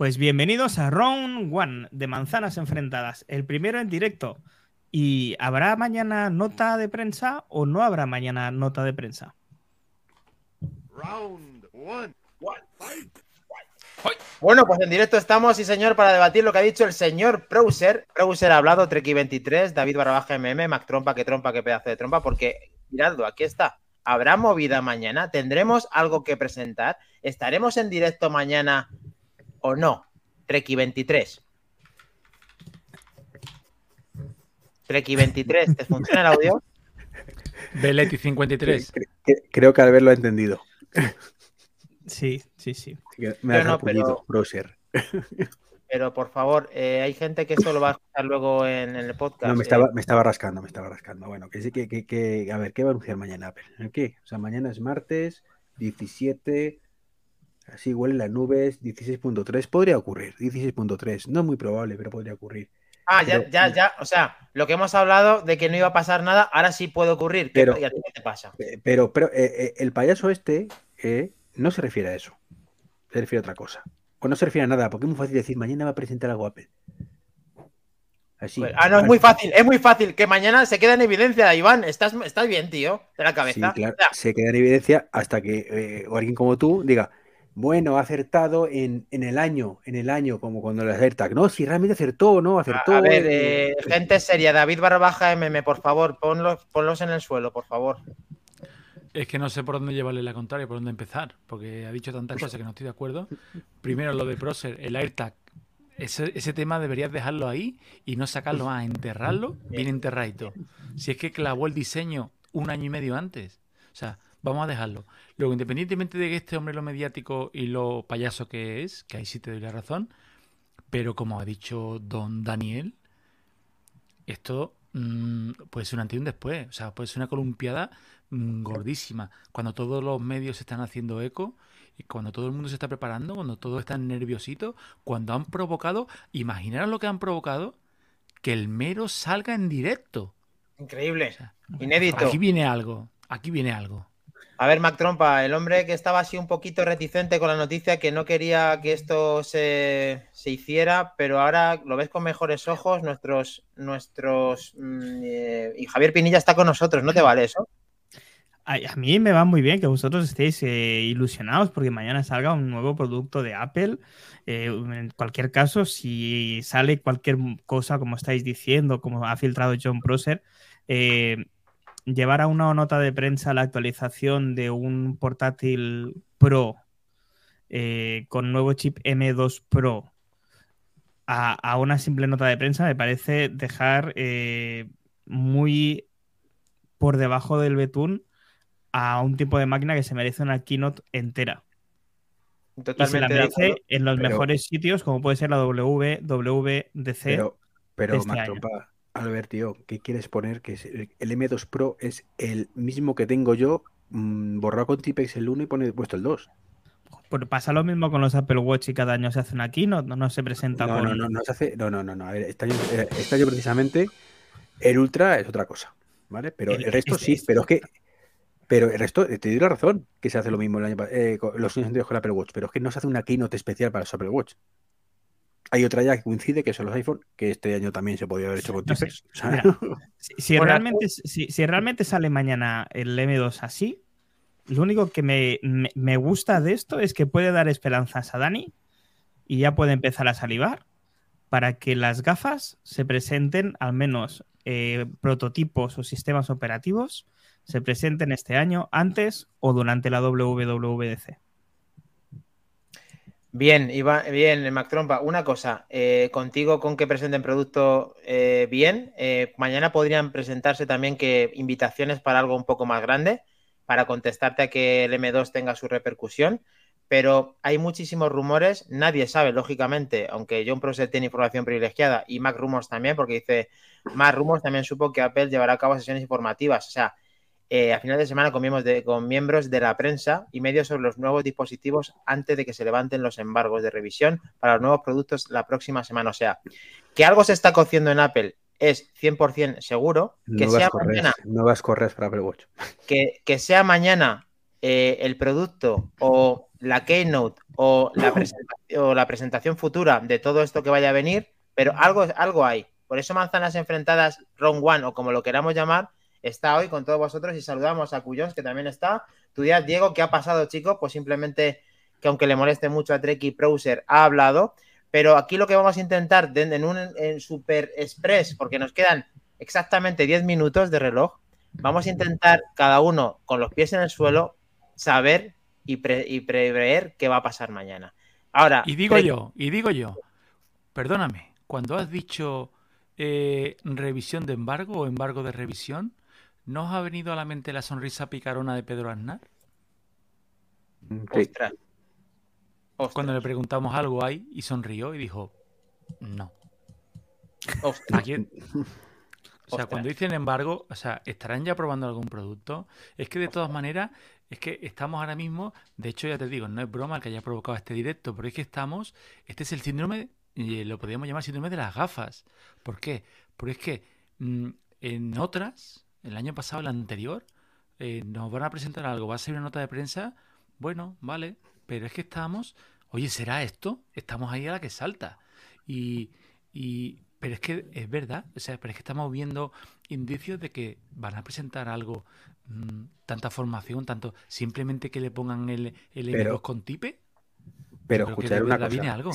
Pues bienvenidos a Round One de Manzanas Enfrentadas, el primero en directo. ¿Y habrá mañana nota de prensa o no habrá mañana nota de prensa? Round one. Bueno, pues en directo estamos, sí señor, para debatir lo que ha dicho el señor Prouser. Prouser ha hablado, Treki23, David Barrabaja MM, Mac Trompa, que trompa, que pedazo de trompa, porque miradlo, aquí está. ¿Habrá movida mañana? ¿Tendremos algo que presentar? ¿Estaremos en directo mañana o no? Treki 23. Treki 23, ¿te funciona el audio? Beleti 53. Creo que Albert lo ha entendido. Sí, sí, sí. Me ha no, browser. Pero por favor, eh, hay gente que eso lo va a escuchar luego en, el podcast. No, me estaba, eh. me estaba rascando, me estaba rascando. Bueno, que sí, que, que, que, a ver, ¿qué va a anunciar mañana Apple? ¿Qué? O sea, mañana es martes 17 Así huele las nubes, 16.3. Podría ocurrir, 16.3. No es muy probable, pero podría ocurrir. Ah, ya, ya, ya. O sea, lo que hemos hablado de que no iba a pasar nada, ahora sí puede ocurrir. Pero, ¿Y a ti qué te pasa? Pero, pero eh, eh, el payaso este eh, no se refiere a eso. Se refiere a otra cosa. O no se refiere a nada, porque es muy fácil decir, mañana va a presentar algo Apple. Así. Pues, ah, no, es muy fácil, es muy fácil. Que mañana se queda en evidencia, Iván. Estás, estás bien, tío, de la cabeza. Sí, claro, se queda en evidencia hasta que o alguien como tú diga, bueno, ha acertado en, el año, en el año, como cuando le acerta. No, si realmente acertó, ¿no? Acertó. A ver, eh, gente seria, David Barbaja MM, por favor, ponlos, ponlos en el suelo, por favor. Es que no sé por dónde llevarle la contraria, por dónde empezar, porque ha dicho tantas cosas que no estoy de acuerdo. Primero, lo de Procer, el AirTag. Ese, ese tema deberías dejarlo ahí y no sacarlo a enterrarlo bien enterradito. Si es que clavó el diseño un año y medio antes. O sea, vamos a dejarlo. Luego, independientemente de que este hombre lo mediático y lo payaso que es, que ahí sí te doy la razón, pero como ha dicho don Daniel, esto mm, puede ser un antes y un después. O sea, puede ser una columpiada mm, gordísima. Cuando todos los medios están haciendo eco y cuando todo el mundo se está preparando, cuando todos están nerviositos, cuando han provocado, imaginaros lo que han provocado, que el mero salga en directo. Increíble. Inédito. Aquí viene algo. Aquí viene algo. A ver, Mac Trompa, el hombre que estaba así un poquito reticente con la noticia, que no quería que esto se, hiciera, pero ahora lo ves con mejores ojos. Nuestros, nuestros. Mm, eh, y Javier Pinilla está con nosotros, ¿no te vale eso? A, mí me va muy bien que vosotros estéis eh, ilusionados porque mañana salga un nuevo producto de Apple. Eh, en cualquier caso, si sale cualquier cosa, como estáis diciendo, como ha filtrado John Prosser, llevar a una nota de prensa la actualización de un portátil Pro eh, con nuevo chip M2 Pro a, una simple nota de prensa me parece dejar eh, muy por debajo del betún a un tipo de máquina que se merece una keynote entera. Totalmente y se la merece en los mejores sitios, como puede ser la WWDC. Pero, pero este ver, tío, ¿qué quieres poner? Que el M2 Pro es el mismo que tengo yo, mm, borrado con Tipex el 1 y pone puesto el 2. Pues pasa lo mismo con los Apple Watch y cada año se hace aquí, no, no, se presenta no, No, no, no se hace. No, no, no, no. A ver, este año, eh, este precisamente el Ultra es otra cosa, ¿vale? Pero el, resto sí, pero es que. Pero el resto, te doy la razón que se hace lo mismo el año, eh, los años anteriores con el Apple Watch, pero es que no se hace una keynote especial para los Apple Watch. Hay otra ya que coincide, que son los iPhone, que este año también se podría haber hecho con si, realmente, si, realmente sale mañana el M2 así, lo único que me, gusta de esto es que puede dar esperanzas a Dani y ya puede empezar a salivar para que las gafas se presenten, al menos eh, prototipos o sistemas operativos, se presenten este año antes o durante la WWDC. Bien, Iván, bien, Mac Trompa. Una cosa, eh, contigo con que presenten producto eh, bien, eh, mañana podrían presentarse también que invitaciones para algo un poco más grande, para contestarte a que el M2 tenga su repercusión, pero hay muchísimos rumores, nadie sabe, lógicamente, aunque John Prosser tiene información privilegiada y Mac Rumors también, porque dice, Mac Rumors también supo que Apple llevará a cabo sesiones informativas, o sea, eh, a final de semana con miembros, de, con miembros de la prensa y medios sobre los nuevos dispositivos antes de que se levanten los embargos de revisión para los nuevos productos la próxima semana. O sea, que algo se está cociendo en Apple es 100% seguro. Que sea mañana. Nuevas correas para Apple Watch. Que, que sea mañana eh, el producto o la keynote o la, o la presentación futura de todo esto que vaya a venir, pero algo, algo hay. Por eso Manzanas Enfrentadas Round One o como lo queramos llamar, está hoy con todos vosotros y saludamos a Cuyons que también está. Tu día, Diego, ¿qué ha pasado, chico? Pues simplemente que aunque le moleste mucho a Trek y Browser, ha hablado. Pero aquí lo que vamos a intentar en un en Super Express, porque nos quedan exactamente 10 minutos de reloj, vamos a intentar cada uno con los pies en el suelo saber y, prever qué va a pasar mañana. Ahora. Y digo yo, y digo yo, perdóname, cuando has dicho eh, revisión de embargo o embargo de revisión, ¿no os ha venido a la mente la sonrisa picarona de Pedro Aznar? Mm, cuando le preguntamos algo ahí y sonrió y dijo, no. o sea, cuando dicen embargo, o sea, ¿estarán ya probando algún producto? Es que de todas maneras, es que estamos ahora mismo, de hecho ya te digo, no es broma que haya provocado este directo, pero es que estamos, este es el síndrome y lo podríamos llamar síndrome de las gafas. ¿Por qué? Porque es que mm, en otras, el año pasado, el anterior, eh, nos van a presentar algo, va a ser una nota de prensa, bueno, vale, pero es que estamos, oye, ¿será esto? Estamos ahí a la que salta. Y, y pero es que es verdad, o sea, pero es que estamos viendo indicios de que van a presentar algo, mm, tanta formación, tanto simplemente que le pongan el, el con tipe. Pero escuchar una cosa. Algo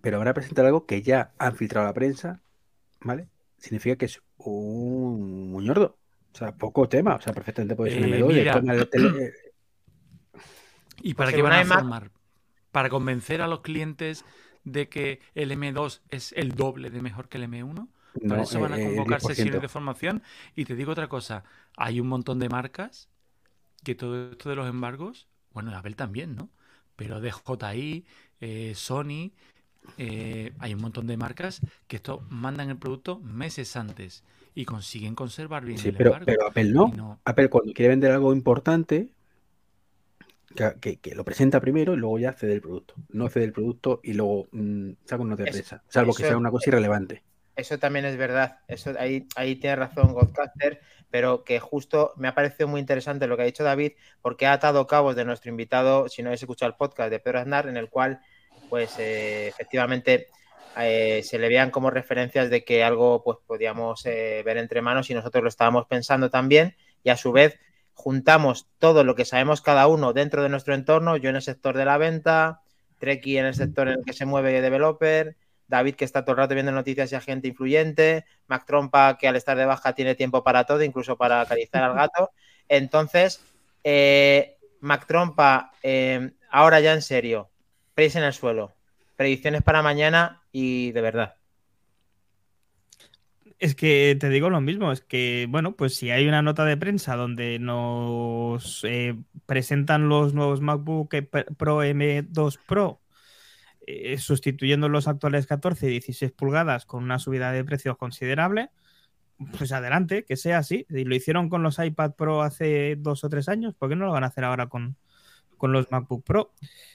pero van a presentar algo que ya han filtrado a la prensa, ¿vale? Significa que es un muñordo. O sea, poco tema. O sea, perfectamente puede ser eh, M2. ¿Y para qué van a formar? ¿Para convencer a los clientes de que el M2 es el doble de mejor que el M1? Para eso van a eh, convocar sesiones de formación. Y te digo otra cosa, hay un montón de marcas que todo esto de los embargos, bueno, Apple también, ¿no? Pero DJI, eh, Sony, eh, hay un montón de marcas que esto mandan el producto meses antes y consiguen conservar bien sí, pero, pero, Apple no. Apple cuando quiere vender algo importante, que, lo presenta primero y luego ya cede el producto. No cede el producto y luego mm, saca una sorpresa, salvo que sea una cosa irrelevante. Eso también es verdad. Eso ahí, ahí tiene razón Godcaster, pero que justo me ha parecido muy interesante lo que ha dicho David, porque ha atado cabos de nuestro invitado, si no habéis escuchado el podcast de Pedro Aznar, en el cual pues eh, efectivamente eh, se le vean como referencias de que algo pues podíamos eh, ver entre manos y nosotros lo estábamos pensando también y a su vez juntamos todo lo que sabemos cada uno dentro de nuestro entorno, yo en el sector de la venta, Treki en el sector en el que se mueve developer, David que está todo el rato viendo noticias y agente influyente, Mac Trompa que al estar de baja tiene tiempo para todo, incluso para acariciar al gato. Entonces, Mac Trompa, ahora ya en serio, en el suelo. Predicciones para mañana y de verdad. Es que te digo lo mismo, es que, bueno, pues si hay una nota de prensa donde nos eh, presentan los nuevos MacBook Pro M2 Pro, eh, sustituyendo los actuales 14 y 16 pulgadas con una subida de precios considerable, pues adelante, que sea así. Y lo hicieron con los iPad Pro hace dos o tres años, ¿por qué no lo van a hacer ahora con, con los MacBook Pro.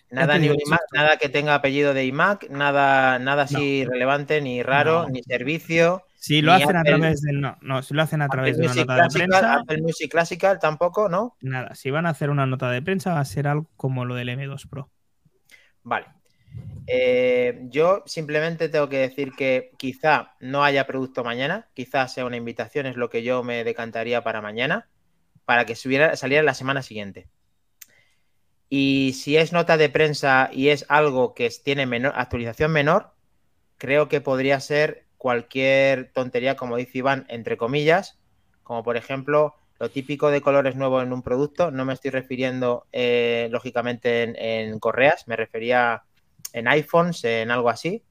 Nada, ni nada que tenga apellido de iMac, nada, nada así relevante, ni raro, ni servicio. Si lo hacen a través de no, no, si lo hacen a través de una nota de prensa. Apple Music Classical tampoco, ¿no? Nada, si van a hacer una nota de prensa va a ser algo como lo del M2 Pro. Vale. Eh, yo simplemente tengo que decir que quizá no haya producto mañana, quizás sea una invitación, es lo que yo me decantaría para mañana, para que subiera, saliera la semana siguiente. Y si es nota de prensa y es algo que tiene menor, actualización menor, creo que podría ser cualquier tontería, como dice Iván, entre comillas, como por ejemplo lo típico de colores nuevos en un producto. No me estoy refiriendo, eh, lógicamente, en, correas, me refería en iPhones, en algo así.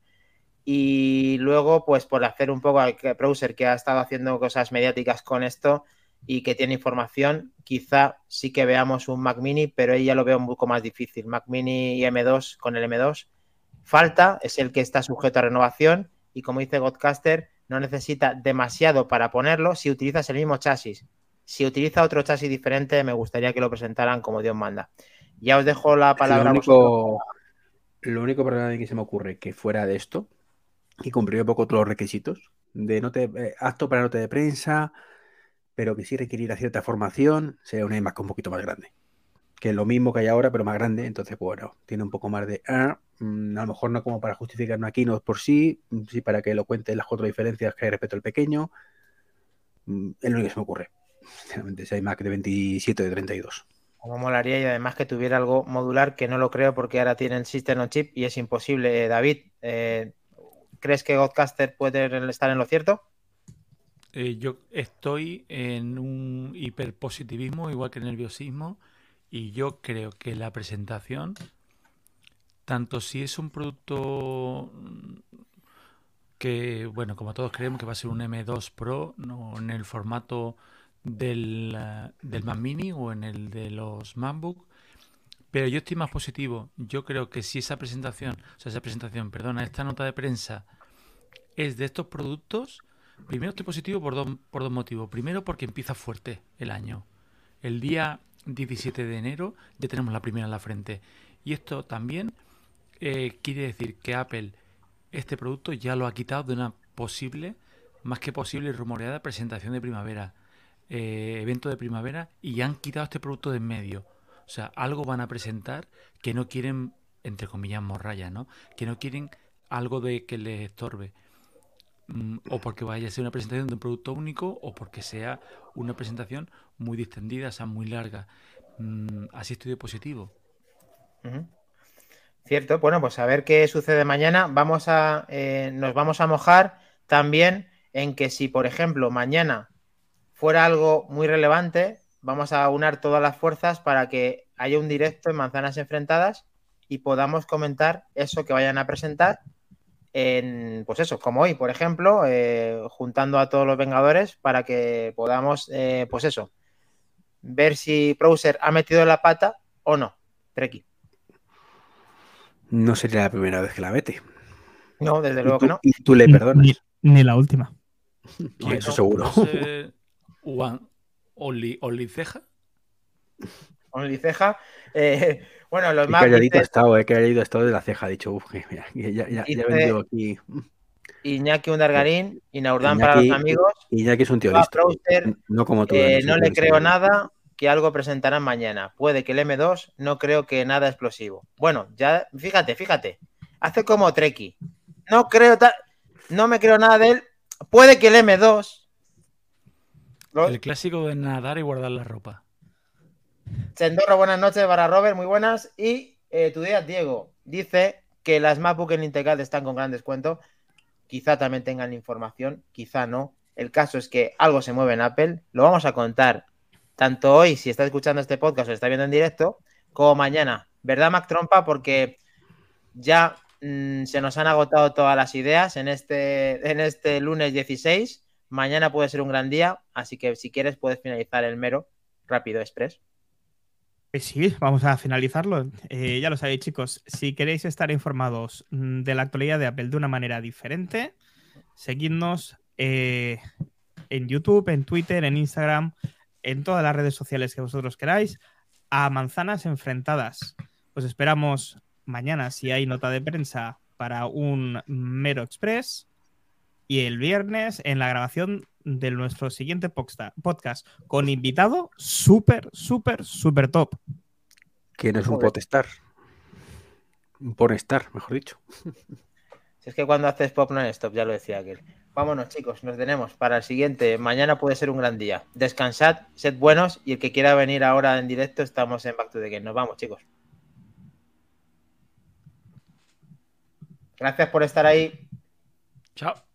Y luego, pues por hacer un poco al browser que ha estado haciendo cosas mediáticas con esto, y que tiene información, quizá sí que veamos un Mac Mini, pero ahí ya lo veo un poco más difícil. Mac Mini y M2 con el M2 falta, es el que está sujeto a renovación y como dice Godcaster, no necesita demasiado para ponerlo si utilizas el mismo chasis. Si utiliza otro chasis diferente, me gustaría que lo presentaran como Dios manda. Ya os dejo la palabra. Lo único, lo único problema que se me ocurre que fuera de esto, y cumpliría un poco todos los requisitos, de no te, eh, apto para nota de prensa, pero que sí requerirá cierta formación, sea una iMac un poquito más grande. que es lo mismo que hay ahora, pero más grande. Entonces, pues, bueno, tiene un poco más de. Ah, mm, a lo mejor no como para justificar una keynote por sí, mm, sí para que lo cuente las cuatro diferencias que hay respecto al pequeño. Mm, es lo que se me ocurre. Sinceramente, si hay Mac de 27 o de 32. Como molaría y además que tuviera algo modular, que no lo creo porque ahora tienen System on Chip y es imposible. Eh, David, eh, ¿crees que Godcaster puede estar en lo cierto? Eh, yo estoy en un hiperpositivismo, igual que nerviosismo, y yo creo que la presentación, tanto si es un producto que, bueno, como todos creemos que va a ser un M2 Pro, no en el formato del, del Mac Mini o en el de los MacBook. Pero yo estoy más positivo. Yo creo que si esa presentación, o sea, esa presentación, perdona, esta nota de prensa es de estos productos, primero estoy positivo por dos, por dos motivos. Primero porque empieza fuerte el año. El día 17 de enero ya tenemos la primera en la frente. Y esto también eh, quiere decir que Apple este producto ya lo ha quitado de una posible, más que posible rumoreada presentación de primavera. Eh, evento de primavera y han quitado este producto de en medio. O sea, algo van a presentar que no quieren, entre comillas, morraya, ¿no? Que no quieren algo de que les estorbe. Mm, o porque vaya a ser una presentación de un producto único o porque sea una presentación muy distendida, o sea, muy larga. Mm, así estoy de positivo. Cierto, bueno, pues a ver qué sucede mañana. Vamos a, eh, nos vamos a mojar también en que si, por ejemplo, mañana fuera algo muy relevante, vamos a unar todas las fuerzas para que haya un directo en Manzanas Enfrentadas y podamos comentar eso que vayan a presentar en, pues eso, como hoy, por ejemplo, eh, juntando a todos los Vengadores para que podamos, eh, pues eso, ver si Browser ha metido la pata o no. Treki. No sería la primera vez que la mete. No, desde luego que no. Y tú le perdonas. Ni, la última. eso seguro. Juan Oliceja. Oliceja. Eh, bueno, los más. Que haya estado, eh, que haya ido estado de la ceja, ha dicho, uff, ya, ya, ya, ya he aquí. Iñaki Undargarín, Inaurdán para los amigos. Iñaki es un tío listo. no como tú. Eh, no le creo nada que algo presentarán mañana. Puede que el M2, no creo que nada explosivo. Bueno, ya, fíjate, fíjate. Hace como Treki. No creo, no me creo nada de él. Puede que el M2 el clásico de nadar y guardar la ropa. Sendorro, buenas noches para Robert, muy buenas. Y eh, tu día, Diego, dice que las MacBook en Integral están con gran descuento. Quizá también tengan información, quizá no. El caso es que algo se mueve en Apple. Lo vamos a contar tanto hoy, si está escuchando este podcast o está viendo en directo, como mañana. ¿Verdad, Mac Trompa? Porque ya mm, se nos han agotado todas las ideas en este, en este lunes 16 Mañana puede ser un gran día, así que si quieres puedes finalizar el mero rápido express. Pues sí, vamos a finalizarlo. Eh, ya lo sabéis, chicos. Si queréis estar informados mm, de la actualidad de Apple de una manera diferente, seguidnos eh, en YouTube, en Twitter, en Instagram, en todas las redes sociales que vosotros queráis, a manzanas enfrentadas. Os esperamos mañana si hay nota de prensa para un mero express y el viernes en la grabación de nuestro siguiente podcast con invitado súper, súper, súper top. ¿Quién es un potestar? Un ponestar, mejor dicho. Si es que cuando haces pop no es stop, ya lo decía aquel. Vámonos, chicos, nos tenemos para el siguiente. Mañana puede ser un gran día. Descansad, sed buenos y el que quiera venir ahora en directo, estamos en Back to the Game. Nos vamos, chicos. Gracias por estar ahí. Chao.